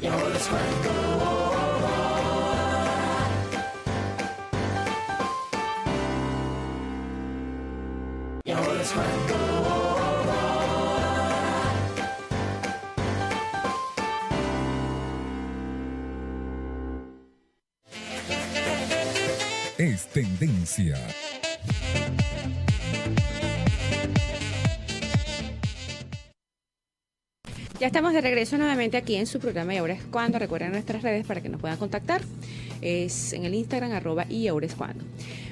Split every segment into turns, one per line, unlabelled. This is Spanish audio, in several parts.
Y ahora les cuento. Y ahora les cuento.
Es tendencia.
Estamos de regreso nuevamente aquí en su programa y ahora es cuando. Recuerden nuestras redes para que nos puedan contactar. Es en el Instagram arroba y ahora es cuando.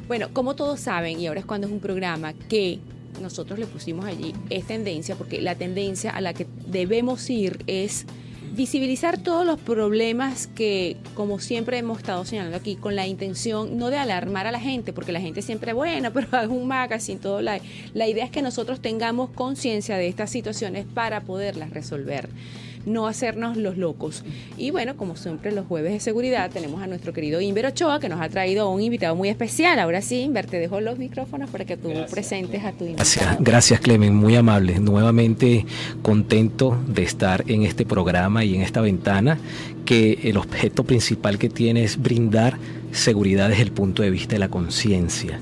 Bueno, como todos saben, y ahora es cuando es un programa que nosotros le pusimos allí es tendencia porque la tendencia a la que debemos ir es visibilizar todos los problemas que, como siempre hemos estado señalando aquí, con la intención no de alarmar a la gente, porque la gente siempre, bueno, pero es un magazine, todo. La, la idea es que nosotros tengamos conciencia de estas situaciones para poderlas resolver no hacernos los locos. Y bueno, como siempre los jueves de seguridad tenemos a nuestro querido Inver Ochoa que nos ha traído un invitado muy especial. Ahora sí, Inver, te dejo los micrófonos para que tú presentes a tu invitado.
Gracias, gracias Clemen, muy amable. Nuevamente contento de estar en este programa y en esta ventana que el objeto principal que tiene es brindar seguridad desde el punto de vista de la conciencia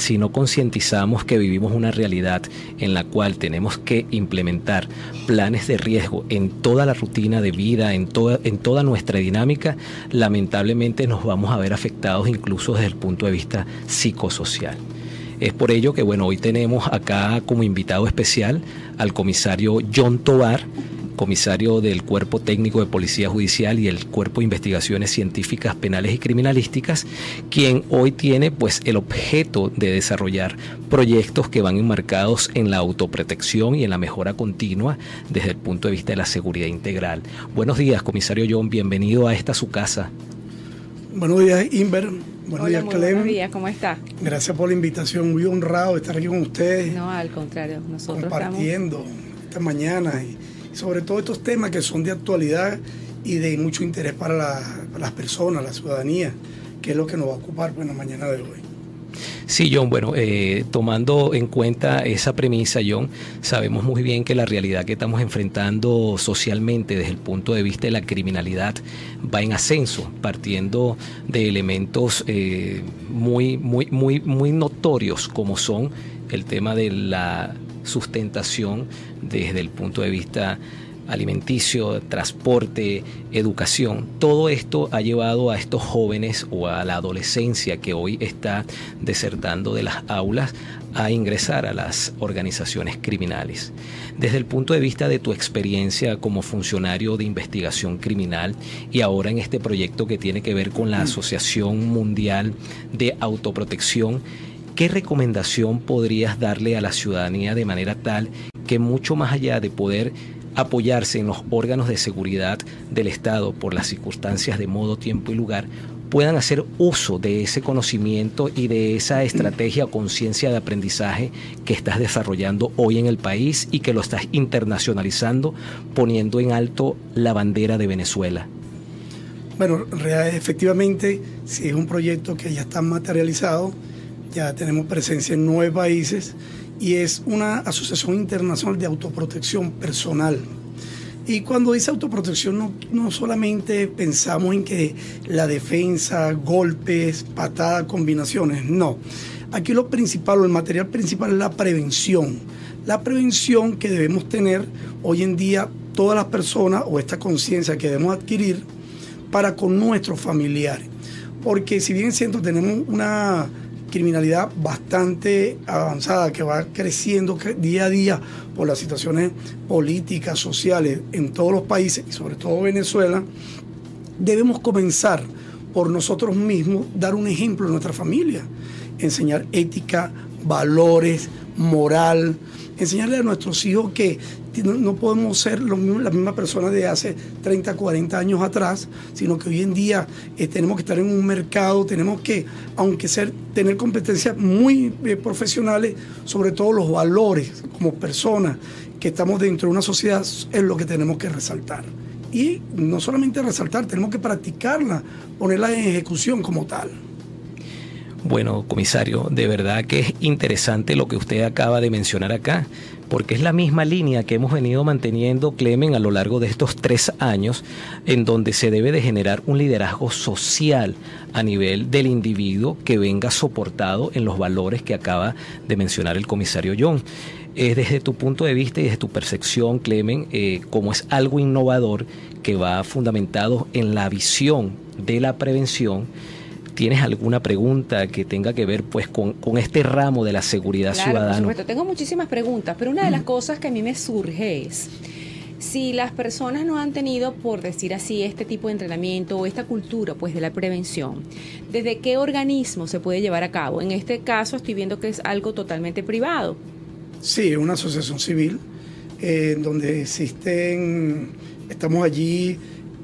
si no concientizamos que vivimos una realidad en la cual tenemos que implementar planes de riesgo en toda la rutina de vida, en toda, en toda nuestra dinámica, lamentablemente nos vamos a ver afectados incluso desde el punto de vista psicosocial. Es por ello que bueno, hoy tenemos acá como invitado especial al comisario John Tobar, comisario del Cuerpo Técnico de Policía Judicial y el Cuerpo de Investigaciones Científicas Penales y Criminalísticas, quien hoy tiene pues el objeto de desarrollar proyectos que van enmarcados en la autoprotección y en la mejora continua desde el punto de vista de la seguridad integral. Buenos días, comisario John, bienvenido a esta su casa.
Buenos días, Inver. Buenos
Hola,
días, Clem.
buenos días, ¿cómo está?
Gracias por la invitación. Muy honrado de estar aquí con ustedes,
No, al contrario, nosotros estamos...
compartiendo esta mañana y sobre todo estos temas que son de actualidad y de mucho interés para, la- para las personas, la ciudadanía, que es lo que nos va a ocupar pues, en la mañana de hoy.
Sí, John, bueno, eh, tomando en cuenta esa premisa, John, sabemos muy bien que la realidad que estamos enfrentando socialmente desde el punto de vista de la criminalidad va en ascenso, partiendo de elementos eh, muy, muy, muy, muy notorios como son el tema de la sustentación desde el punto de vista alimenticio, transporte, educación. Todo esto ha llevado a estos jóvenes o a la adolescencia que hoy está desertando de las aulas a ingresar a las organizaciones criminales. Desde el punto de vista de tu experiencia como funcionario de investigación criminal y ahora en este proyecto que tiene que ver con la Asociación Mundial de Autoprotección, ¿qué recomendación podrías darle a la ciudadanía de manera tal que mucho más allá de poder apoyarse en los órganos de seguridad del Estado por las circunstancias de modo, tiempo y lugar, puedan hacer uso de ese conocimiento y de esa estrategia o conciencia de aprendizaje que estás desarrollando hoy en el país y que lo estás internacionalizando poniendo en alto la bandera de Venezuela.
Bueno, efectivamente, sí es un proyecto que ya está materializado, ya tenemos presencia en nueve países y es una asociación internacional de autoprotección personal. Y cuando dice autoprotección no, no solamente pensamos en que la defensa, golpes, patadas, combinaciones, no. Aquí lo principal o el material principal es la prevención. La prevención que debemos tener hoy en día todas las personas o esta conciencia que debemos adquirir para con nuestros familiares. Porque si bien siento tenemos una criminalidad bastante avanzada que va creciendo cre- día a día por las situaciones políticas, sociales en todos los países y sobre todo Venezuela, debemos comenzar por nosotros mismos, dar un ejemplo a nuestra familia, enseñar ética, valores, moral, enseñarle a nuestros hijos que no, podemos ser los mismos- las mismas personas de hace 30, 40 años atrás, sino que hoy en día eh, tenemos que estar en un mercado, tenemos que, aunque ser, tener competencias muy eh, profesionales, sobre todo los valores como personas que estamos dentro de una sociedad, es lo que tenemos que resaltar. Y no solamente resaltar, tenemos que practicarla, ponerla en ejecución como tal.
Bueno, comisario, de verdad que es interesante lo que usted acaba de mencionar acá, porque es la misma línea que hemos venido manteniendo, Clemen, a lo largo de estos tres años, en donde se debe de generar un liderazgo social a nivel del individuo que venga soportado en los valores que acaba de mencionar el comisario John. Eh, desde tu punto de vista y desde tu percepción, Clemen, eh, como es algo innovador que va fundamentado en la visión de la prevención, ¿Tienes alguna pregunta que tenga que ver pues con, con este ramo de la seguridad
Claro, por
ciudadana?
supuesto, tengo muchísimas preguntas, pero una de las cosas que a mí me surge es, si las personas no han tenido, por decir así, este tipo de entrenamiento o esta cultura pues de la prevención, ¿desde qué organismo se puede llevar a cabo? En este caso estoy viendo que es algo totalmente privado.
Sí, es una asociación civil eh, donde existen, estamos allí,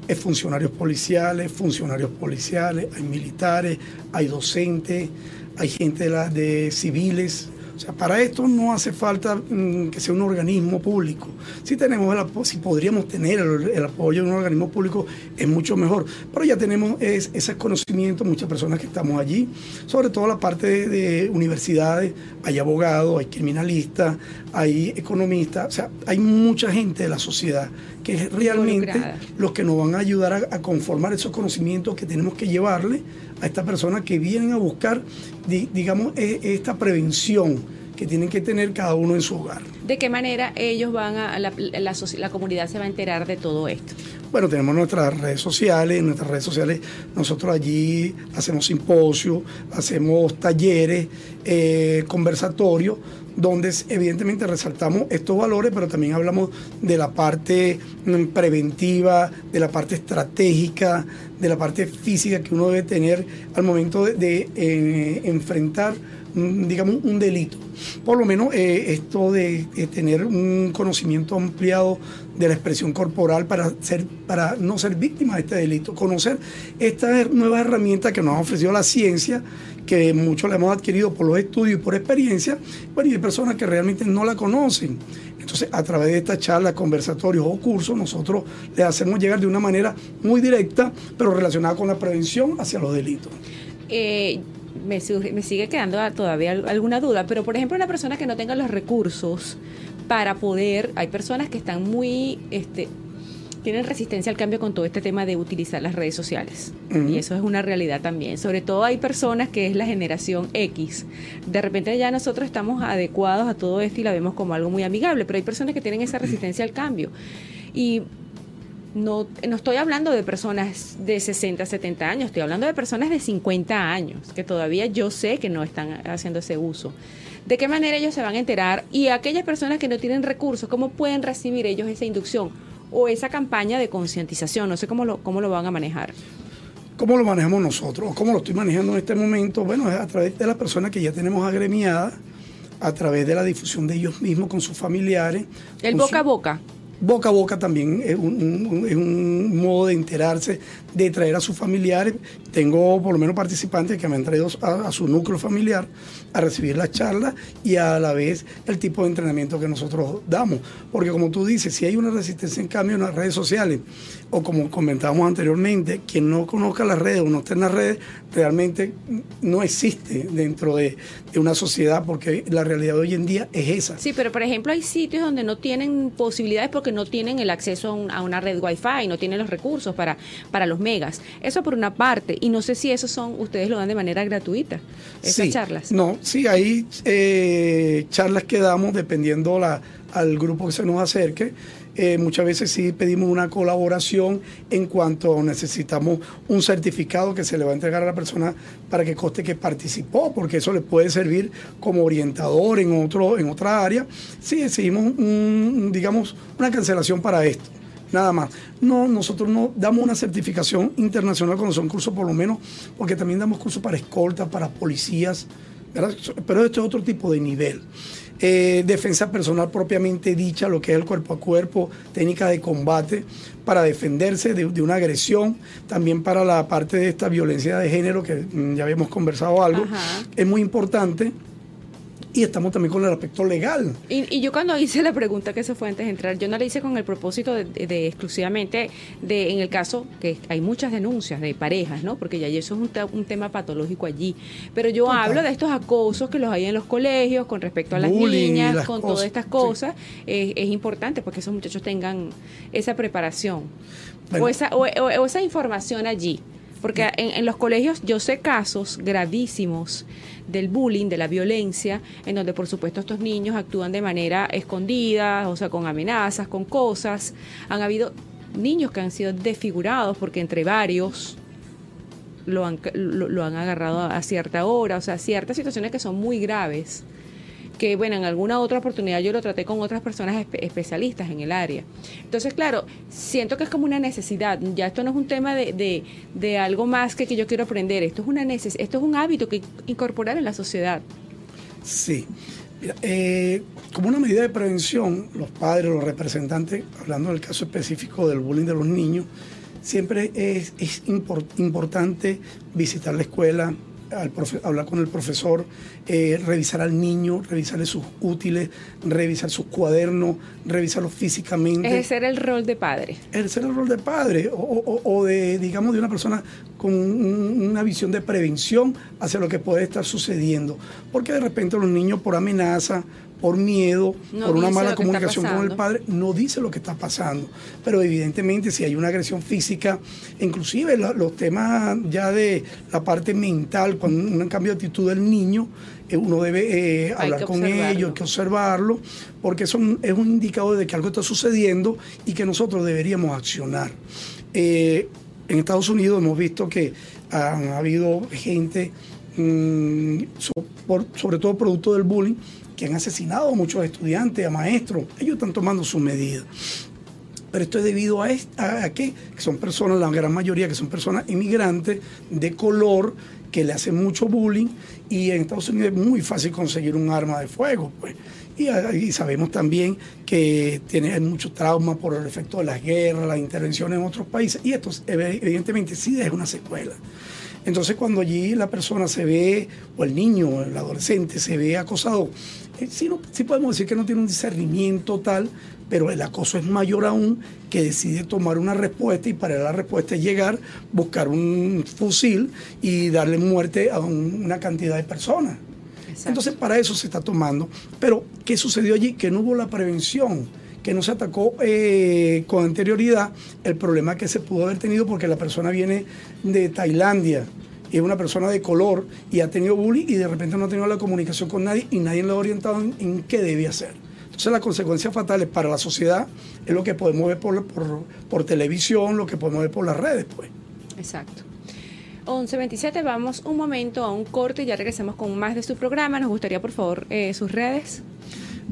eh, funcionarios policiales, funcionarios policiales, hay militares, hay docentes, hay gente de, de civiles. O sea, para esto no hace falta mm, que sea un organismo público. Si tenemos el si podríamos tener el, el apoyo de un organismo público, es mucho mejor. Pero ya tenemos es- ese conocimiento, muchas personas que estamos allí, sobre todo la parte de, de universidades, hay abogados, hay criminalistas, hay economistas, o sea, hay mucha gente de la sociedad que es realmente los que nos van a ayudar a, a conformar esos conocimientos que tenemos que llevarle a estas personas que vienen a buscar, di- digamos, e- esta prevención que tienen que tener cada uno en su hogar.
¿De qué manera ellos van a, la, la la comunidad se va a enterar de todo esto?
Bueno, tenemos nuestras redes sociales, en nuestras redes sociales nosotros allí hacemos simposios, hacemos talleres, eh, conversatorios, donde evidentemente resaltamos estos valores, pero también hablamos de la parte mm, preventiva, de la parte estratégica, de la parte física que uno debe tener al momento de, eh, enfrentar mm, digamos, un delito. Por lo menos eh, esto de, tener un conocimiento ampliado de la expresión corporal para, ser, para no ser víctima de este delito, conocer estas nuevas herramientas que nos ha ofrecido la ciencia, que muchos la hemos adquirido por los estudios y por experiencia, bueno, y hay personas que realmente no la conocen. Entonces, a través de estas charlas, conversatorios o cursos, nosotros les hacemos llegar de una manera muy directa, pero relacionada con la prevención hacia los delitos.
Eh, me, me sigue quedando todavía al- alguna duda, pero por ejemplo una persona que no tenga los recursos para poder, hay personas que están muy, este, tienen resistencia al cambio con todo este tema de utilizar las redes sociales. Y eso es una realidad también. Sobre todo hay personas que es la generación X. De repente ya nosotros estamos adecuados a todo esto y la vemos como algo muy amigable, pero hay personas que tienen esa resistencia al cambio. Y no, no estoy hablando de personas de 60, 70 años, estoy hablando de personas de 50 años, que todavía yo sé que no están haciendo ese uso. ¿De qué manera ellos se van a enterar? Y aquellas personas que no tienen recursos, ¿cómo pueden recibir ellos esa inducción o esa campaña de concientización? No sé cómo lo, cómo lo van a manejar.
¿Cómo lo manejamos nosotros? ¿Cómo lo estoy manejando en este momento? Bueno, es a través de las personas que ya tenemos agremiadas, a través de la difusión de ellos mismos con sus familiares.
El boca
su-
a boca.
Boca a boca también es un, un- un modo de enterarse, de traer a sus familiares. Tengo por lo menos participantes que me han traído a, su núcleo familiar a recibir las charlas y a la vez el tipo de entrenamiento que nosotros damos. Porque como tú dices, si hay una resistencia en cambio en las redes sociales, o como comentábamos anteriormente, quien no conozca las redes o no esté en las redes, realmente no existe dentro de, de una sociedad porque la realidad de hoy en día es esa.
Sí, pero por ejemplo hay sitios donde no tienen posibilidades porque no tienen el acceso a, un- a una red Wi-Fi, no tienen los recursos para, para los megas. Eso por una parte. Y no sé si esos son, ustedes lo dan de manera gratuita, esas
Sí,
charlas.
No, sí, hay eh, charlas que damos dependiendo la, al grupo que se nos acerque. Eh, muchas veces sí pedimos una colaboración en cuanto necesitamos un certificado que se le va a entregar a la persona para que conste que participó, porque eso le puede servir como orientador en otro en otra área. Sí, exigimos un, digamos una cancelación para esto. Nada más. No, nosotros no damos una certificación internacional cuando son cursos, por lo menos, porque también damos cursos para escoltas, para policías, ¿verdad? Pero esto es otro tipo de nivel. Eh, defensa personal propiamente dicha, lo que es el cuerpo a cuerpo, técnica de combate para defenderse de, de una agresión, también para la parte de esta violencia de género, que mm, ya habíamos conversado algo,
Ajá.
es muy importante y estamos también con el aspecto legal.
Y, y yo cuando hice la pregunta que se fue antes de entrar, yo no la hice con el propósito de, de- de exclusivamente de, en el caso que hay muchas denuncias de parejas, ¿no? Porque ya eso es un, un tema patológico allí. Pero yo
Total.
hablo de estos acosos que los hay en los colegios con respecto a las
Bullying
niñas,
las
con
cosas,
todas estas
sí.
cosas. Eh, es importante porque esos muchachos tengan esa preparación
Bueno.
o, esa, o, o- o esa información allí. Porque en, en los colegios yo sé casos gravísimos del bullying, de la violencia, en donde por supuesto estos niños actúan de manera escondida, o sea, con amenazas, con cosas. Han habido niños que han sido desfigurados porque entre varios lo han, lo, lo han agarrado a cierta hora, o sea, ciertas situaciones que son muy graves que bueno, en alguna otra oportunidad yo lo traté con otras personas espe- especialistas en el área. Entonces, claro, siento que es como una necesidad. Ya esto no es un tema de, de, de algo más que, que yo quiero aprender. Esto es una neces esto es un hábito que incorporar en la sociedad.
Sí. Eh, como una medida de prevención, los padres, los representantes, hablando del caso específico del bullying de los niños, siempre es, es impor- importante visitar la escuela, al profe- hablar con el profesor, eh, revisar al niño, revisarle sus útiles, revisar sus cuadernos, revisarlos físicamente
Ejercer el rol de padre.
ejercer el rol de padre o, o- o de, digamos, de una persona con un- una visión de prevención hacia lo que puede estar sucediendo. Porque de repente los niños por amenaza, por miedo,
No
por una mala comunicación con el padre, no dice lo que está pasando. Pero evidentemente si hay una agresión física, inclusive la- los temas ya de la parte mental, cuando un cambio de actitud del niño, eh, uno debe eh, hablar con ellos, hay que observarlo, porque eso es un indicador de que algo está sucediendo y que nosotros deberíamos accionar. Eh, en Estados Unidos hemos visto que han habido gente, mm, so- por- sobre todo producto del bullying, que han asesinado a muchos estudiantes, a maestros. Ellos están tomando sus medidas. Pero esto es debido a? Que son personas, la gran mayoría que son personas inmigrantes de color que le hacen mucho bullying y en Estados Unidos es muy fácil conseguir un arma de fuego. Pues. Y, y sabemos también que tiene mucho trauma por el efecto de las guerras, las intervenciones en otros países y esto ev- evidentemente sí deja una secuela. Entonces cuando allí la persona se ve, o el niño, o el adolescente se ve acosado, eh, sí, no- sí podemos decir que no tiene un discernimiento tal, pero el acoso es mayor aún que decide tomar una respuesta y para la respuesta es llegar, buscar un fusil y darle muerte a un- una cantidad de personas.
Exacto.
Entonces para eso se está tomando. Pero ¿qué sucedió allí? Que no hubo la prevención, que no se atacó eh, con anterioridad el problema que se pudo haber tenido porque la persona viene de Tailandia y es una persona de color y ha tenido bullying y de repente no ha tenido la comunicación con nadie y nadie lo ha orientado en, qué debía hacer. Entonces las consecuencias fatales para la sociedad es lo que podemos ver por, por, por televisión, lo que podemos ver por las redes, pues.
Exacto. 11.27, vamos un momento a un corte y ya regresamos con más de su programa. Nos gustaría, por favor, eh, sus redes.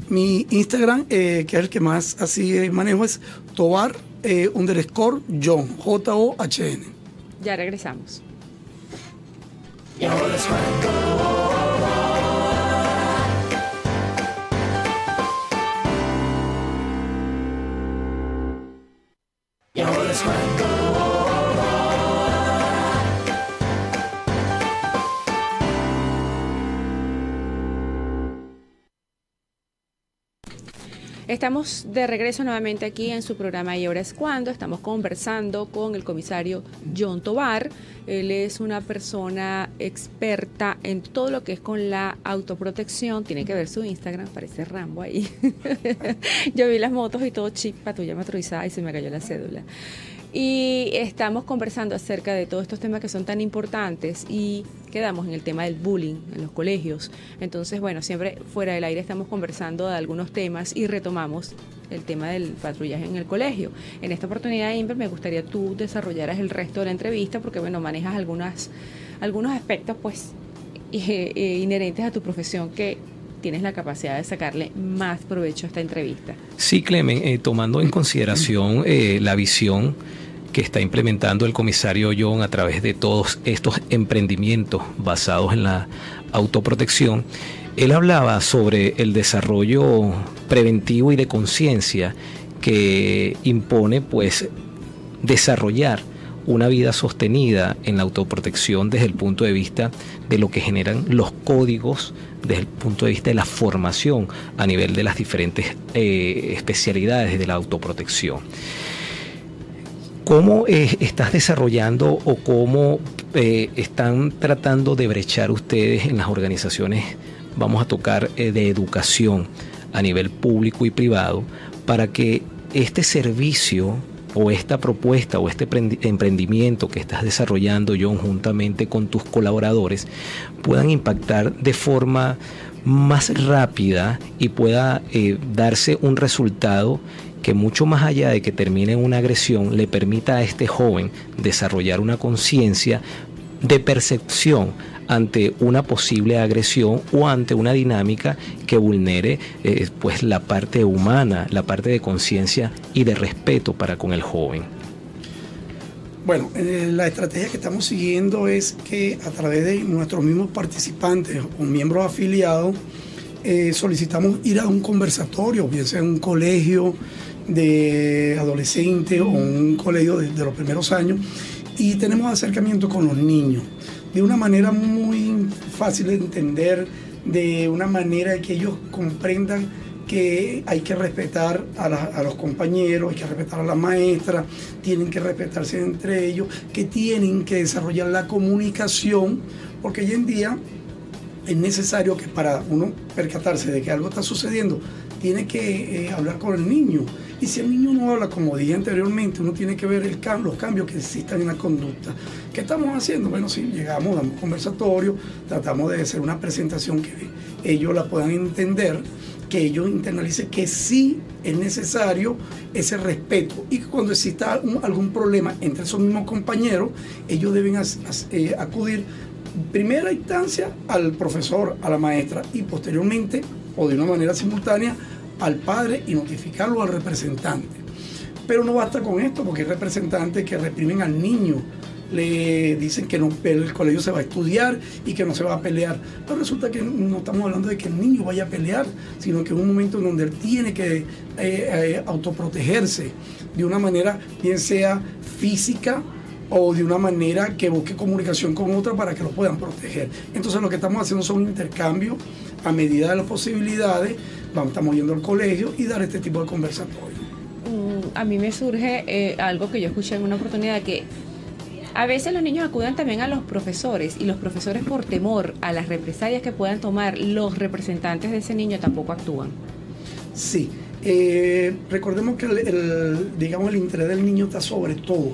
Mi Instagram, eh, que es el que más así eh, manejo, es tobar eh, underscore John, J-O-H-N.
Ya regresamos.
Y ahora es
Estamos de regreso nuevamente aquí en su programa Y ahora es cuando. Estamos conversando con el comisario John Tobar. Él es una persona experta en todo lo que es con la autoprotección. Tiene que ver su Instagram, parece Rambo ahí. Yo vi las motos y todo chip, patrulla motorizada y se me cayó la cédula. Y estamos conversando acerca de todos estos temas que son tan importantes y quedamos en el tema del bullying en los colegios. Entonces, bueno, siempre fuera del aire estamos conversando de algunos temas y retomamos el tema del patrullaje en el colegio. En esta oportunidad, Inver, me gustaría tú desarrollaras el resto de la entrevista porque, bueno, manejas algunas, algunos aspectos, pues, eh, eh, inherentes a tu profesión que tienes la capacidad de sacarle más provecho a esta entrevista.
Sí, Clemen, eh, tomando en consideración eh, la visión que está implementando el comisario John a través de todos estos emprendimientos basados en la autoprotección, él hablaba sobre el desarrollo preventivo y de conciencia que impone pues desarrollar una vida sostenida en la autoprotección desde el punto de vista de lo que generan los códigos desde el punto de vista de la formación a nivel de las diferentes eh, especialidades de la autoprotección. ¿Cómo eh, estás desarrollando o cómo eh, están tratando de brechar ustedes en las organizaciones, vamos a tocar, de educación a nivel público y privado, para que este servicio o esta propuesta o este emprendimiento que estás desarrollando, John, juntamente con tus colaboradores, puedan impactar de forma más rápida y pueda eh, darse un resultado que mucho más allá de que termine en una agresión, le permita a este joven desarrollar una conciencia de percepción ante una posible agresión o ante una dinámica que vulnere eh, pues la parte humana, la parte de conciencia y de respeto para con el joven.
Bueno, eh, la estrategia que estamos siguiendo es que a través de nuestros mismos participantes o miembros afiliados, eh, solicitamos ir a un conversatorio, bien sea un colegio de adolescentes o un colegio de los primeros años, y tenemos acercamiento con los niños de una manera muy fácil de entender, de una manera que ellos comprendan que hay que respetar a, los compañeros, hay que respetar a la maestra, tienen que respetarse entre ellos, que tienen que desarrollar la comunicación, porque hoy en día es necesario que para uno percatarse de que algo está sucediendo, tiene que eh, hablar con el niño. Y si el niño no habla, como dije anteriormente, uno tiene que ver los cambios que existan en la conducta. ¿Qué estamos haciendo? Bueno, si llegamos, damos conversatorio, tratamos de hacer una presentación que ellos la puedan entender, que ellos internalicen que sí es necesario ese respeto y cuando exista algún problema entre esos mismos compañeros, ellos deben eh, acudir primera instancia al profesor, a la maestra y posteriormente o de una manera simultánea al padre y notificarlo al representante. Pero no basta con esto porque hay representantes que reprimen al niño, le dicen que no, el colegio se va a estudiar y que no se va a pelear. Pero resulta que no estamos hablando de que el niño vaya a pelear, sino que es un momento en donde él tiene que eh, eh, autoprotegerse de una manera, bien sea física o de una manera que busque comunicación con otra para que lo puedan proteger. Entonces lo que estamos haciendo son intercambios a medida de las posibilidades, vamos, estamos yendo al colegio y dar este tipo de conversatorios.
Mm, a mí me surge eh, algo que yo escuché en una oportunidad que a veces los niños acuden también a los profesores y los profesores por temor a las represalias que puedan tomar los representantes de ese niño tampoco actúan.
Sí, eh, recordemos que el, digamos el interés del niño está sobre todo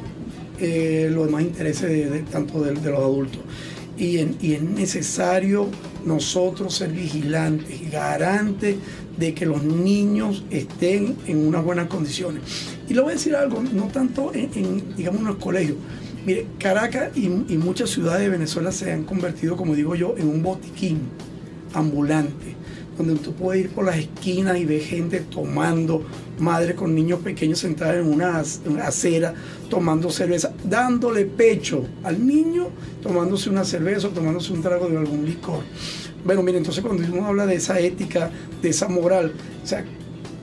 eh, los demás intereses de, tanto de, los adultos y, es necesario nosotros ser vigilantes, garantes de que los niños estén en unas buenas condiciones. Y le voy a decir algo, no tanto en, digamos, en los colegios. Mire, Caracas y, y, muchas ciudades de Venezuela se han convertido, como digo yo, en un botiquín ambulante donde tú puedes ir por las esquinas y ver gente tomando, madre con niños pequeños sentados en una, acera, tomando cerveza, dándole pecho al niño, tomándose una cerveza o tomándose un trago de algún licor. Bueno, mire, entonces cuando uno habla de esa ética, de esa moral, o sea,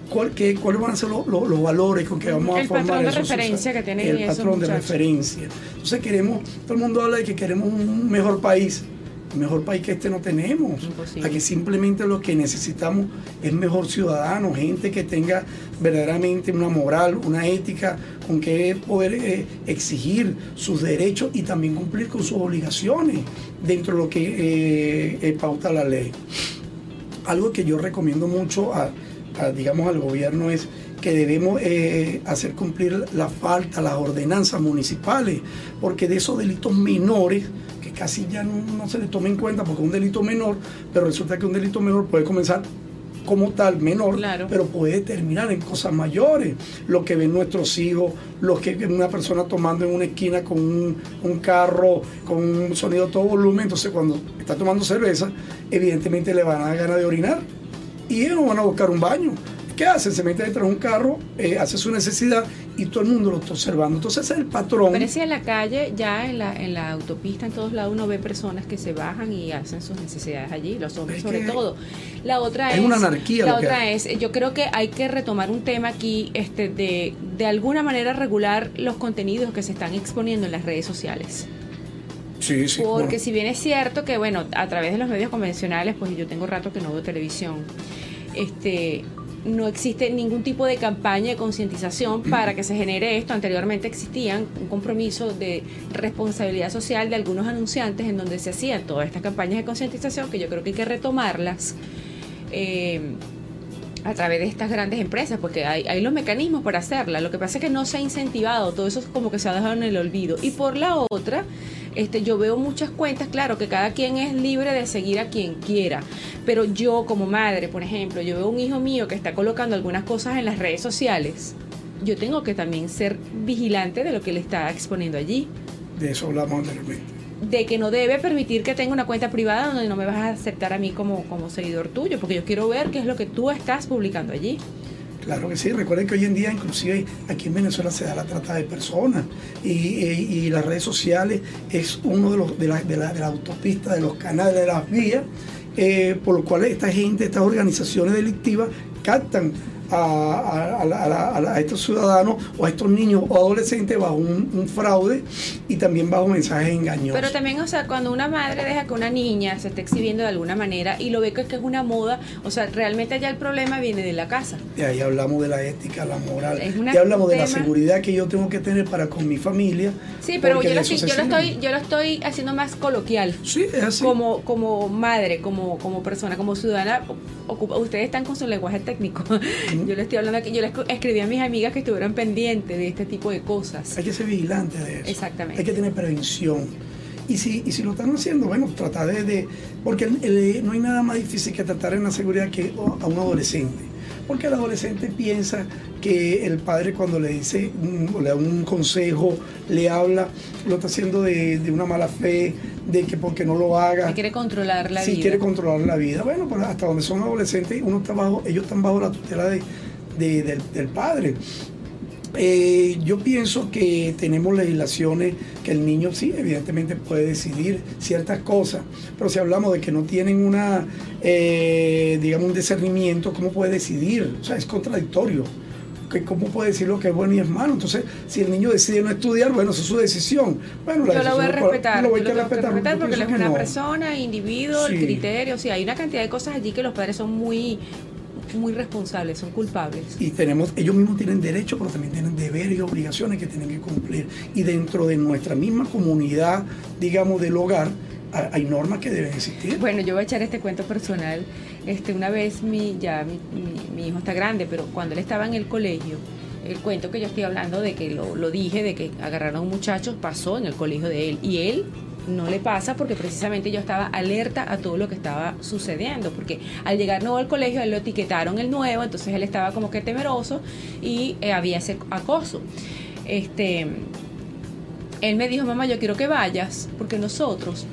¿cuál, qué, ¿cuáles van a ser los, valores con que vamos a formar?
El patrón de referencia que tienen
El patrón de referencia. Entonces queremos, todo el mundo habla de que queremos un mejor país mejor país que este no tenemos. Aquí simplemente lo que necesitamos es mejor ciudadano, gente que tenga verdaderamente una moral, una ética, con que poder eh, exigir sus derechos y también cumplir con sus obligaciones dentro de lo que eh, eh, pauta la ley. Algo que yo recomiendo mucho a, digamos, al gobierno es que debemos hacer cumplir la falta, las ordenanzas municipales, porque de esos delitos menores, casi ya no, se le toma en cuenta porque es un delito menor, pero resulta que un delito menor puede comenzar como tal menor, pero puede terminar en cosas mayores. Lo que ven nuestros hijos, lo que ven una persona tomando en una esquina con un, carro, con un sonido a todo volumen, entonces cuando está tomando cerveza, evidentemente le van a dar ganas de orinar y ellos van a buscar un baño. ¿Qué hace? Se mete detrás de un carro, eh, hace su necesidad y todo el mundo lo está observando. Entonces ese es el patrón.
Si en la calle, ya en la, en la autopista, en todos lados, uno ve personas que se bajan y hacen sus necesidades allí, los hombres
Es
sobre todo. La otra
es
es.
una anarquía
La otra
hay.
es, yo creo que hay que retomar un tema aquí, este, de, de alguna manera regular los contenidos que se están exponiendo en las redes sociales.
Sí, sí.
Porque
bueno.
si bien es cierto que, bueno, a través de los medios convencionales, pues yo tengo rato que no veo televisión, este no existe ningún tipo de campaña de concientización para que se genere esto. Anteriormente existían un compromiso de responsabilidad social de algunos anunciantes en donde se hacían todas estas campañas de concientización que yo creo que hay que retomarlas. eh, a través de estas grandes empresas, porque hay, hay los mecanismos para hacerla. Lo que pasa es que no se ha incentivado, todo eso es como que se ha dejado en el olvido. Y por la otra, este, yo veo muchas cuentas, claro, que cada quien es libre de seguir a quien quiera, pero yo como madre, por ejemplo, yo veo un hijo mío que está colocando algunas cosas en las redes sociales, yo tengo que también ser vigilante de lo que le está exponiendo allí
De eso hablamos anteriormente.
de que no debe permitir que tenga una cuenta privada donde no me vas a aceptar a mí como, como seguidor tuyo, porque yo quiero ver qué es lo que tú estás publicando allí.
Claro que sí, recuerden que hoy en día inclusive aquí en Venezuela se da la trata de personas. Y, las redes sociales es uno de los de la, de la, de la autopista, de los canales, de las vías, eh, por lo cual esta gente, estas organizaciones delictivas captan a, a- a a estos ciudadanos o a estos niños o adolescentes bajo un, un fraude y también bajo mensajes engañosos.
Pero también, o sea, cuando una madre deja que una niña se esté exhibiendo de alguna manera y lo ve que, que es una moda, o sea, realmente allá el problema viene de la casa.
De ahí hablamos de la ética, la moral,
Es
ya hablamos de la seguridad que yo tengo que tener para con mi familia.
Sí, pero yo lo, estoy, yo, lo estoy, yo lo estoy haciendo más coloquial.
Sí, es así.
Como, como madre, como, como persona, como ciudadana, ocupa- ustedes están con su lenguaje técnico. Yo le estoy hablando aquí, yo le escu- escribí a mis amigas que estuvieran pendientes de este tipo de cosas.
Hay que ser vigilante de eso.
Exactamente.
Hay que tener prevención. Y si, y si lo están haciendo, bueno, tratar de... de- porque el- el- no hay nada más difícil que tratar en la seguridad que a un adolescente. Porque el adolescente piensa que el padre cuando le dice, un- o le da un consejo, le habla, lo está haciendo de, de una mala fe, de que porque no lo haga.
Que quiere controlar la
sí,
vida.
quiere controlar la vida. Bueno, pues hasta donde son adolescentes, uno está bajo, ellos están bajo la tutela de, de- del, del padre. Eh, yo pienso que tenemos legislaciones que el niño sí, evidentemente puede decidir ciertas cosas, pero si hablamos de que no tienen una, eh, digamos, un discernimiento, ¿cómo puede decidir? O sea, es contradictorio. que ¿Cómo puede decir lo que es bueno y es malo? Entonces, si el niño decide no estudiar, bueno, esa es su decisión. Bueno, la
Yo lo voy a respetar,
yo lo voy
yo
a respetar,
respetar porque él es una
no.
persona, individuo, el
Sí.
criterio, o sea, hay una cantidad de cosas allí que los padres son muy, muy responsables, son culpables.
y tenemos, ellos mismos tienen derechos, pero también tienen deberes y obligaciones que tienen que cumplir. Y dentro de nuestra misma comunidad, digamos, del hogar, ha- hay normas que deben existir.
Bueno, yo voy a echar este cuento personal. Este, una vez mi, ya mi, mi- mi hijo está grande, pero cuando él estaba en el colegio, el cuento que yo estoy hablando de que lo, lo dije, de que agarraron a un muchacho, pasó en el colegio de él. Y él no le pasa porque precisamente yo estaba alerta a todo lo que estaba sucediendo. Porque al llegar nuevo al colegio, él lo etiquetaron el nuevo, entonces él estaba como que temeroso y eh, había ese acoso. Este, él me dijo, mamá, yo quiero que vayas porque nosotros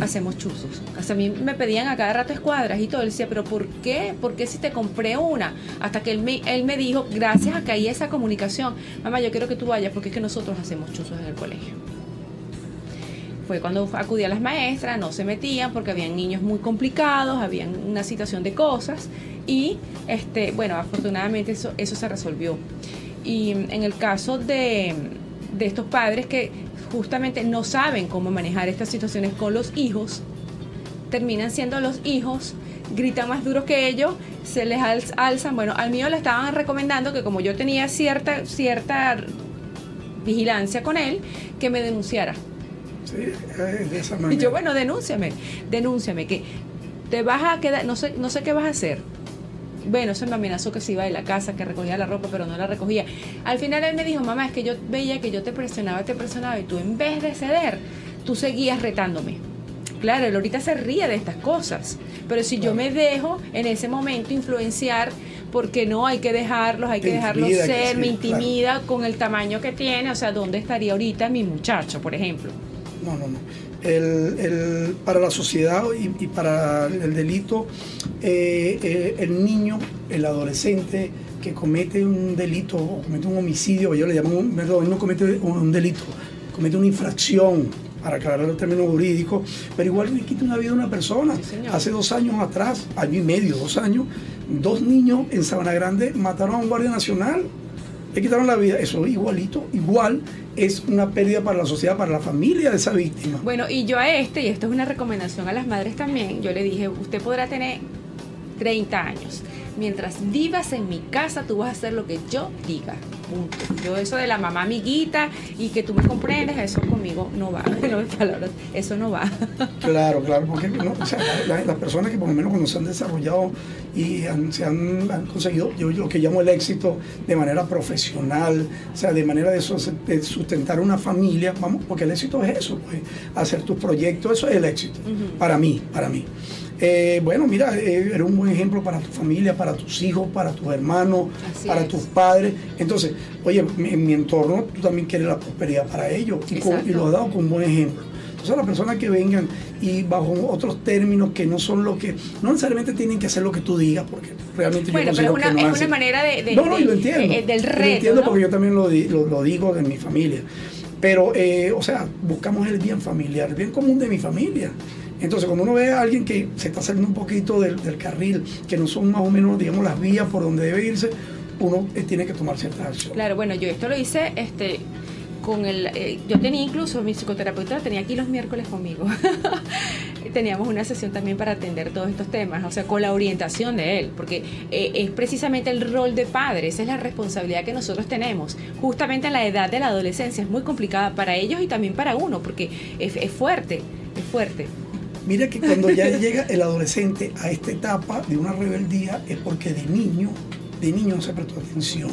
hacemos chuzos. Hasta a mí me pedían a cada rato escuadras y todo. Él decía, pero ¿por qué? ¿Por qué si te compré una? Hasta que él me, él me dijo, gracias a que hay esa comunicación, mamá, yo quiero que tú vayas porque es que nosotros hacemos chuzos en el colegio. Fue cuando acudí a las maestras, no se metían porque habían niños muy complicados, habían una situación de cosas y, este, bueno, afortunadamente eso, eso se resolvió. Y en el caso de, de estos padres que justamente no saben cómo manejar estas situaciones con los hijos, terminan siendo los hijos, gritan más duros que ellos, se les alz- alzan. Bueno, al mío le estaban recomendando que como yo tenía cierta, cierta vigilancia con él, que me denunciara.
Sí, de esa
Y yo, bueno, denúnciame, denúnciame, que te vas a quedar, no sé, no sé qué vas a hacer. Bueno, eso me amenazó que se iba de la casa, que recogía la ropa, pero no la recogía. Al final él me dijo, mamá, es que yo veía que yo te presionaba, te presionaba, y tú en vez de ceder, tú seguías retándome. Claro, él ahorita se ríe de estas cosas, pero si yo me dejo en ese momento influenciar, porque no hay que dejarlos, hay
Te
que dejarlos
que
ser,
sí,
me
claro.
intimida con el tamaño que tiene, o sea, ¿dónde estaría ahorita mi muchacho, por ejemplo?
No, no, no. El, el- para la sociedad y, y para el delito, eh, eh, el niño, el adolescente, que comete un delito o comete un homicidio, ellos le llaman, un, perdón, no comete un, delito, comete una infracción, para aclarar el término jurídico, pero igual le quita una vida a una persona.
Sí.
Hace dos años atrás, año y medio, dos años, dos niños en Sabana Grande mataron a un guardia nacional. Le quitaron la vida. Eso igualito, igual es una pérdida para la sociedad, para la familia de esa víctima.
Bueno, y yo a este, y esto es una recomendación a las madres también, yo le dije, usted podrá tener 30 años. Mientras vivas en mi casa, tú vas a hacer lo que yo diga. Punto. Yo eso de la mamá amiguita y que tú me comprendes, eso conmigo no va. No me palabras, eso no va.
Claro, claro, porque no, o sea, la- la- las personas que por lo menos cuando se han desarrollado y han- se han, han conseguido yo lo que llamo el éxito de manera profesional, o sea, de manera de sustentar una familia, vamos, porque el éxito es eso, pues, hacer tus proyectos, eso es el éxito, para mí, para mí. Eh, bueno, mira, eh, era un buen ejemplo para tu familia, para tus hijos, para tus hermanos,
Así
para
es.
tus padres. Entonces, oye, en mi entorno tú también quieres la prosperidad para ellos y, con- y
Exacto.
lo has dado con buen ejemplo. Entonces, las personas que vengan y bajo otros términos que no son lo que, no necesariamente tienen que hacer lo que tú digas, porque realmente
Bueno,
yo
pero es una,
que no
es una manera de, de-
no, no,
de-
yo lo entiendo.
eh, del
Yo lo
reto.
entiendo
¿no?
porque yo también lo, di- lo, lo digo de mi familia. Pero, eh, o sea, buscamos el bien familiar, el bien común de mi familia. Entonces, cuando uno ve a alguien que se está saliendo un poquito del, carril, que no son más o menos, digamos, las vías por donde debe irse, uno eh, tiene que tomar ciertas acciones.
Claro, bueno, yo esto lo hice este con el eh, yo tenía incluso mi psicoterapeuta tenía aquí los miércoles conmigo. Teníamos una sesión también para atender todos estos temas, o sea, con la orientación de él, porque eh, es precisamente el rol de padre, esa es la responsabilidad que nosotros tenemos. Justamente en la edad de la adolescencia es muy complicada para ellos y también para uno, porque es fuerte, es fuerte.
Mira que cuando ya llega el adolescente a esta etapa de una rebeldía es porque de niño, de niño no se prestó atención.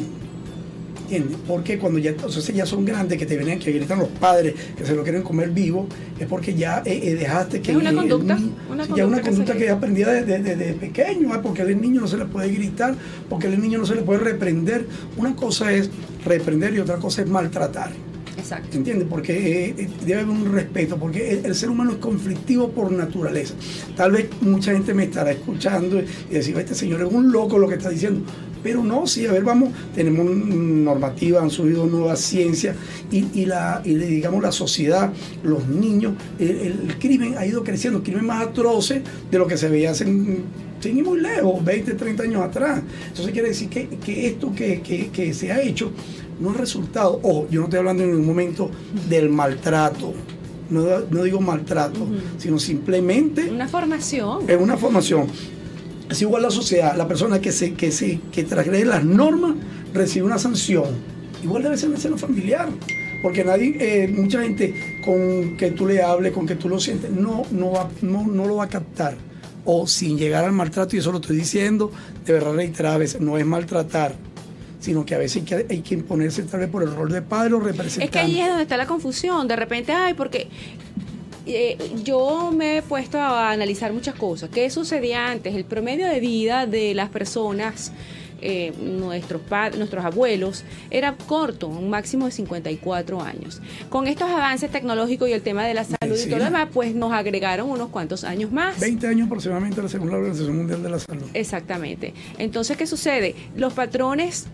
¿Entiendes? Porque cuando ya, entonces ya son grandes, que te vienen, que gritan los padres, que se lo quieren comer vivo, es porque ya eh, eh, dejaste que...
Es una
el
conducta,
niño-
una
ya una
conducta que
que, aprendida desde de, de pequeño, ¿ah? porque al niño no se le puede gritar, porque al niño no se le puede reprender. Una cosa es reprender y otra cosa es maltratar.
Exacto.
¿Entiendes? Porque eh, eh, debe haber un respeto, porque el, ser humano es conflictivo por naturaleza. Tal vez mucha gente me estará escuchando y decir, este señor es un loco lo que está diciendo. Pero no, sí, a ver, vamos, tenemos normativa, han subido nuevas ciencias y, la, digamos la sociedad, los niños, el, crimen ha ido creciendo, crimen más atroces de lo que se veía hace, sin muy lejos, 20, 30 años atrás. Entonces quiere decir que, esto que se ha hecho no es resultado, ojo, yo no estoy hablando en ningún momento del maltrato, no, no digo maltrato, sino simplemente
Una formación.
es una formación. Es igual la sociedad, la persona que se, que se, que transgrede las normas recibe una sanción. Igual debe ser en el seno familiar. Porque nadie, eh, mucha gente con que tú le hables, con que tú lo sientes, no, no, va, no, no lo va a captar. O sin llegar al maltrato, y eso lo estoy diciendo de verdad reiterar a veces, no es maltratar, sino que a veces hay que, hay que imponerse tal vez por el rol de padre o representante.
Es que ahí es donde está la confusión. De repente, ay, porque eh, yo me he puesto a analizar muchas cosas. ¿Qué sucedía antes? El promedio de vida de las personas, eh, nuestros nuestros abuelos, era corto, un máximo de 54 años. Con estos avances tecnológicos y el tema de la salud y todo lo demás, pues nos agregaron unos cuantos años más.
20 años aproximadamente según la Organización Mundial de la Salud.
Exactamente. Entonces, ¿qué sucede? Los patrones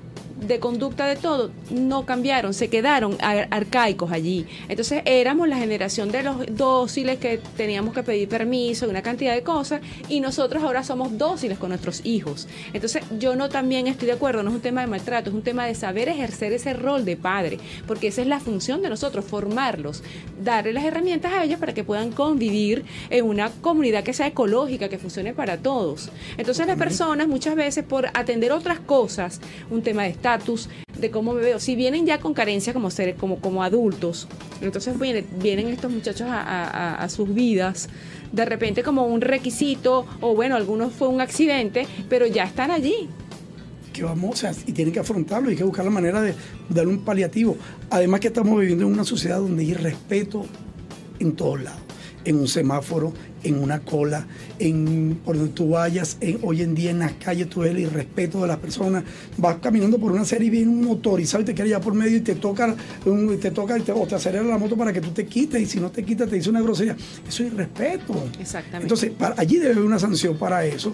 de conducta de todo no cambiaron, se quedaron ar- arcaicos allí. Entonces éramos la generación de los dóciles que teníamos que pedir permiso y una cantidad de cosas y nosotros ahora somos dóciles con nuestros hijos. Entonces yo no también estoy de acuerdo, no es un tema de maltrato, es un tema de saber ejercer ese rol de padre, porque esa es la función de nosotros, formarlos, darle las herramientas a ellos para que puedan convivir en una comunidad que sea ecológica, que funcione para todos. Entonces las personas muchas veces por atender otras cosas, un tema de de cómo me veo, si vienen ya con carencia como seres, como, como adultos, entonces vienen, vienen estos muchachos a, sus vidas, de repente como un requisito, o bueno, algunos fue un accidente, pero ya están allí.
que vamos, o sea, y tienen que afrontarlo, hay que buscar la manera de darle un paliativo. Además que estamos viviendo en una sociedad donde hay respeto en todos lados, en un semáforo, en una cola, en por donde tú vayas, en- hoy en día en las calles tú ves el irrespeto de las personas, vas caminando por una serie y viene un motorizado y te quiere llevar por medio y te toca, un- te toca y te- o te acelera la moto para que tú te quites y si no te quitas te dice una grosería. Eso es irrespeto.
Exactamente.
Entonces, para- allí debe haber una sanción para eso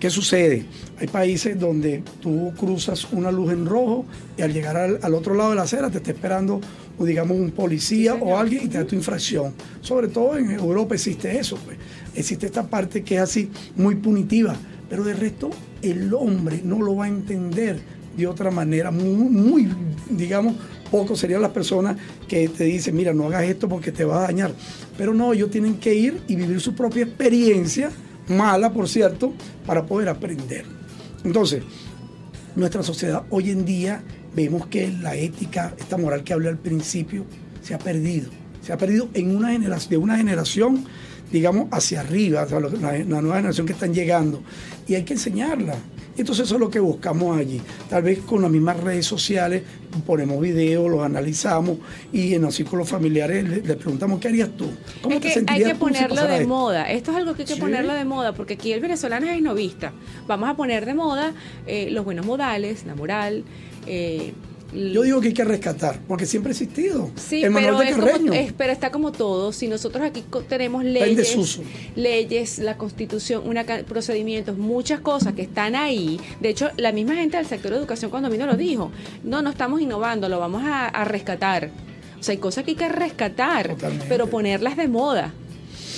¿Qué sucede? Hay países donde tú cruzas una luz en rojo y al llegar al, al otro lado de la acera te está esperando, o digamos, un policía o alguien y te da tu infracción. Sobre todo en Europa existe eso, pues. Existe esta parte que es así, muy punitiva, pero de resto el hombre no lo va a entender de otra manera, muy, muy, digamos, poco serían las personas que te dicen, mira, no hagas esto porque te va a dañar. Pero no, ellos tienen que ir y vivir su propia experiencia, mala por cierto, para poder aprender. Entonces, nuestra sociedad hoy en día vemos que la ética, esta moral que hablé al principio, se ha perdido. Se ha perdido en una generación, de una generación, digamos, hacia arriba, la nueva generación que están llegando. Y hay que enseñarla. Entonces eso es lo que buscamos allí. Tal vez con las mismas redes sociales ponemos videos, los analizamos y en los círculos familiares le, le preguntamos, ¿qué harías tú? ¿Cómo
Es
te
que hay
sentirías
que
tú si
ponerlo de
esto?
moda. Esto es algo que hay que
Sí.
ponerlo de moda, porque aquí el venezolano es esnovista. Vamos a poner de moda eh, los buenos modales, la moral. eh,
Yo digo que hay que rescatar, porque siempre ha existido.
Sí,
el
pero,
de
es como- es- pero está como todo. Si nosotros aquí tenemos
en
leyes, leyes, la constitución, una procedimientos, muchas cosas que están ahí. De hecho, la misma gente del sector de educación cuando vino lo dijo. No, no estamos innovando, lo vamos a, a rescatar. O sea, hay cosas que hay que rescatar,
Totalmente.
pero ponerlas de moda.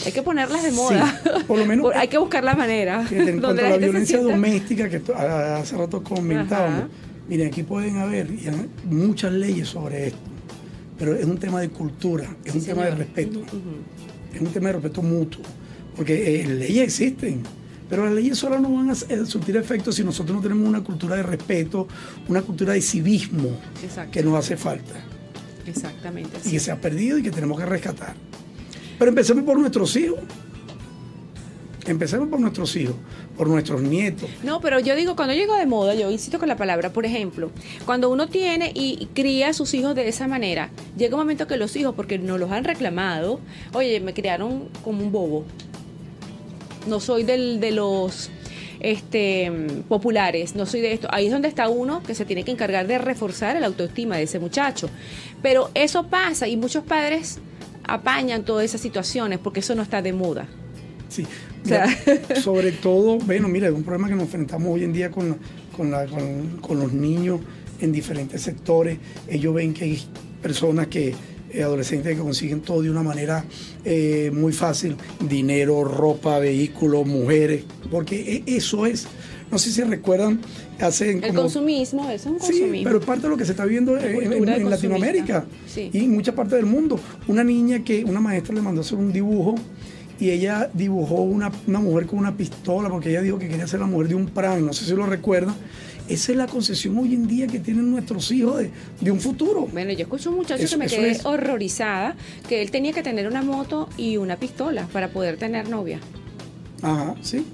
Hay que ponerlas de moda.
Sí, por lo menos-
hay que buscar la manera.
En
donde
cuanto a la
gente se
violencia doméstica que a- hace rato comentábamos,
Ajá.
Miren, aquí pueden haber y muchas leyes sobre esto, pero es un tema de cultura, es
Sí,
un tema de respeto, es un tema de respeto mutuo, porque eh, leyes existen, pero las leyes solo no van a eh, surtir efecto si nosotros no tenemos una cultura de respeto, una cultura de civismo
Exacto.
que nos hace falta
Exactamente.
y
así.
que se ha perdido y que tenemos que rescatar. Pero empecemos por nuestros hijos. Empecemos por nuestros hijos, por nuestros nietos.
No, pero yo digo, cuando yo digo de moda, yo insisto con la palabra, por ejemplo, cuando uno tiene y cría a sus hijos de esa manera, llega un momento que los hijos, porque no los han reclamado, oye, me criaron como un bobo. No soy del, de los este populares, no soy de esto. Ahí es donde está uno que se tiene que encargar de reforzar el autoestima de ese muchacho. Pero eso pasa y muchos padres apañan todas esas situaciones porque eso no está de moda.
Sí.
O sea-
Mira, sobre todo, bueno, mira, es un problema que nos enfrentamos hoy en día con, con, la- con- con los niños en diferentes sectores. Ellos ven que hay personas que, eh, adolescentes que consiguen todo de una manera eh, muy fácil, dinero, ropa, vehículos, mujeres, porque e- eso es, no sé si recuerdan, hace
El
como
consumismo, eso es un
Sí,
consumismo.
pero es parte de lo que se está viendo en. Latinoamérica
Sí.
y en muchas partes del mundo. Una niña que una maestra le mandó hacer un dibujo y ella dibujó una, una mujer con una pistola porque ella dijo que quería ser la mujer de un pran, no sé si lo recuerdan. Esa es la concepción hoy en día que tienen nuestros hijos de, de un futuro.
Bueno, yo escucho a un muchacho
Eso-
que me quedé
es.
horrorizada, que él tenía que tener una moto y una pistola para poder tener novia.
Ajá, sí.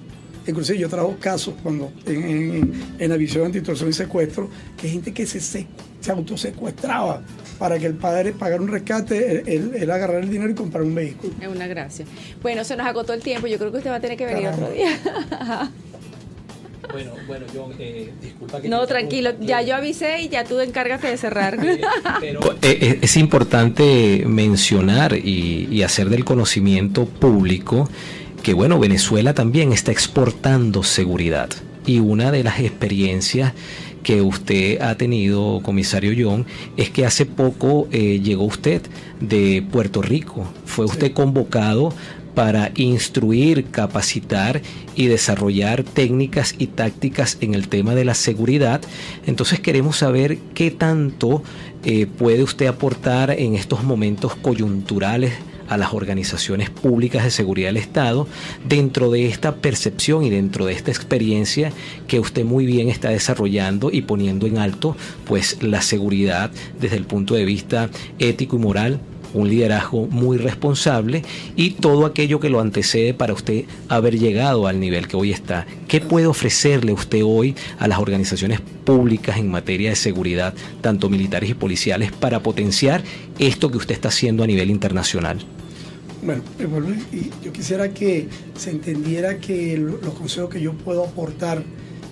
Inclusive yo trajo casos cuando en, en, en la visión de antitorsión y secuestro, que hay gente que se, se, se autosecuestraba para que el padre pagara un rescate, él, él- agarrar el dinero y comprar un vehículo.
Es una gracia. Bueno, se nos agotó el tiempo. Yo creo que usted va a tener que venir
Caramba.
otro día.
Bueno, bueno, John, eh, disculpa que
no, tranquilo. Ya yo avisé y ya tú encárgate de cerrar.
Pero eh, eh, es importante mencionar y, y hacer del conocimiento público que, bueno, Venezuela también está exportando seguridad. Y una de las experiencias que usted ha tenido, comisario John, es que hace poco eh, llegó usted de Puerto Rico. Fue usted convocado para instruir, capacitar y desarrollar técnicas y tácticas en el tema de la seguridad. Entonces queremos saber qué tanto eh, puede usted aportar en estos momentos coyunturales a las organizaciones públicas de seguridad del Estado dentro de esta percepción y dentro de esta experiencia que usted muy bien está desarrollando y poniendo en alto pues la seguridad desde el punto de vista ético y moral un liderazgo muy responsable y todo aquello que lo antecede para usted haber llegado al nivel que hoy está. ¿Qué puede ofrecerle usted hoy a las organizaciones públicas en materia de seguridad, tanto militares y policiales, para potenciar esto que usted está haciendo a nivel internacional?
Bueno, y yo quisiera que se entendiera que lo- los consejos que yo puedo aportar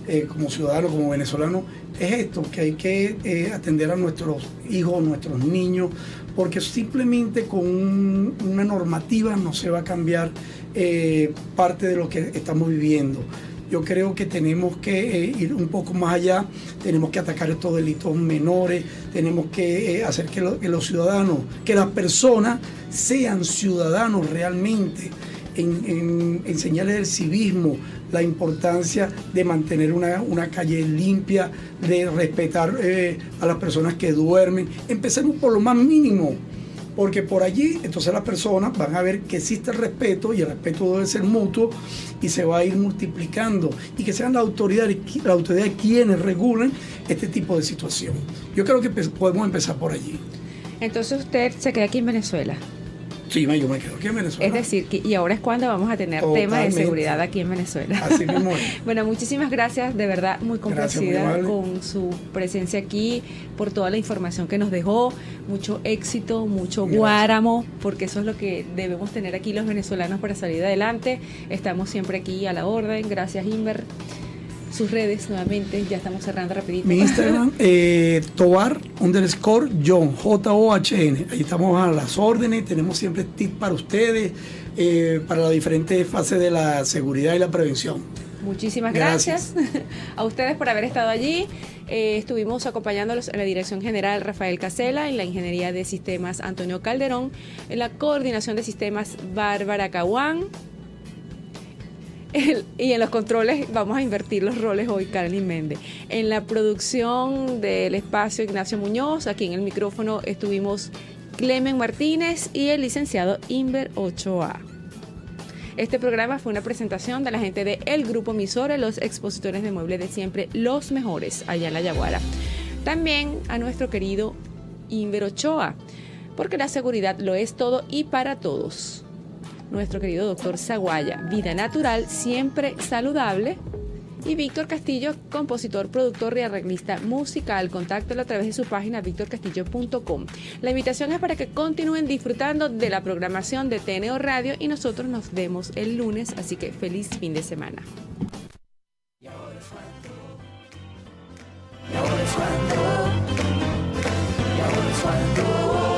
eh, como ciudadano, como venezolano, es esto, que hay que eh, atender a nuestros hijos, nuestros niños, porque simplemente con un- una normativa no se va a cambiar eh, parte de lo que estamos viviendo. Yo creo que tenemos que eh, ir un poco más allá, tenemos que atacar estos delitos menores, tenemos que eh, hacer que, lo- que los ciudadanos, que las personas sean ciudadanos realmente, en, en enseñarles el civismo, la importancia de mantener una, una calle limpia, de respetar eh, a las personas que duermen. Empecemos por lo más mínimo, porque por allí entonces las personas van a ver que existe el respeto y el respeto debe ser mutuo y se va a ir multiplicando y que sean las autoridades, las autoridades quienes regulen este tipo de situación. Yo creo que podemos empezar por allí.
Entonces usted se queda aquí en Venezuela.
Sí, ma, yo me quedo aquí en Venezuela.
Es decir, que, y ahora es cuando vamos a tener temas de
Totalmente.
seguridad aquí en Venezuela.
Así mismo es.
Bueno, muchísimas gracias, de verdad muy
Gracias, muy
complacida con su presencia aquí, por toda la información que nos dejó, mucho éxito, mucho
Gracias.
guáramo, porque eso es lo que debemos tener aquí los venezolanos para salir adelante. Estamos siempre aquí a la orden. Gracias, Inver. Sus redes nuevamente, ya estamos cerrando rapidito.
Mi Instagram, eh, Tobar underscore John, J-O-H-N. Ahí estamos a las órdenes, tenemos siempre tips para ustedes, eh, para las diferentes fases de la seguridad y la prevención.
Muchísimas gracias,
Gracias.
a ustedes por haber estado allí. Eh, estuvimos acompañándolos en la dirección general Rafael Casela, en la ingeniería de sistemas Antonio Calderón, en la coordinación de sistemas Bárbara Caguán. Y en los controles vamos a invertir los roles hoy, Carolyn Méndez. En la producción del espacio Ignacio Muñoz, aquí en el micrófono estuvimos Clemen Martínez y el licenciado Inver Ochoa. Este programa fue una presentación de la gente de El Grupo Misore, los expositores de muebles de siempre, los mejores allá en La Yaguara. También a nuestro querido Inver Ochoa, porque la seguridad lo es todo y para todos. Nuestro querido doctor Zaguaya, vida natural, siempre saludable. Y Víctor Castillo, compositor, productor y arreglista musical. Contáctelo a través de su página victorcastillo.com. La invitación es para que continúen disfrutando de la programación de TNO Radio y nosotros nos vemos el lunes, así que feliz fin de semana.
Y ahora es. Y ahora es. Y ahora es.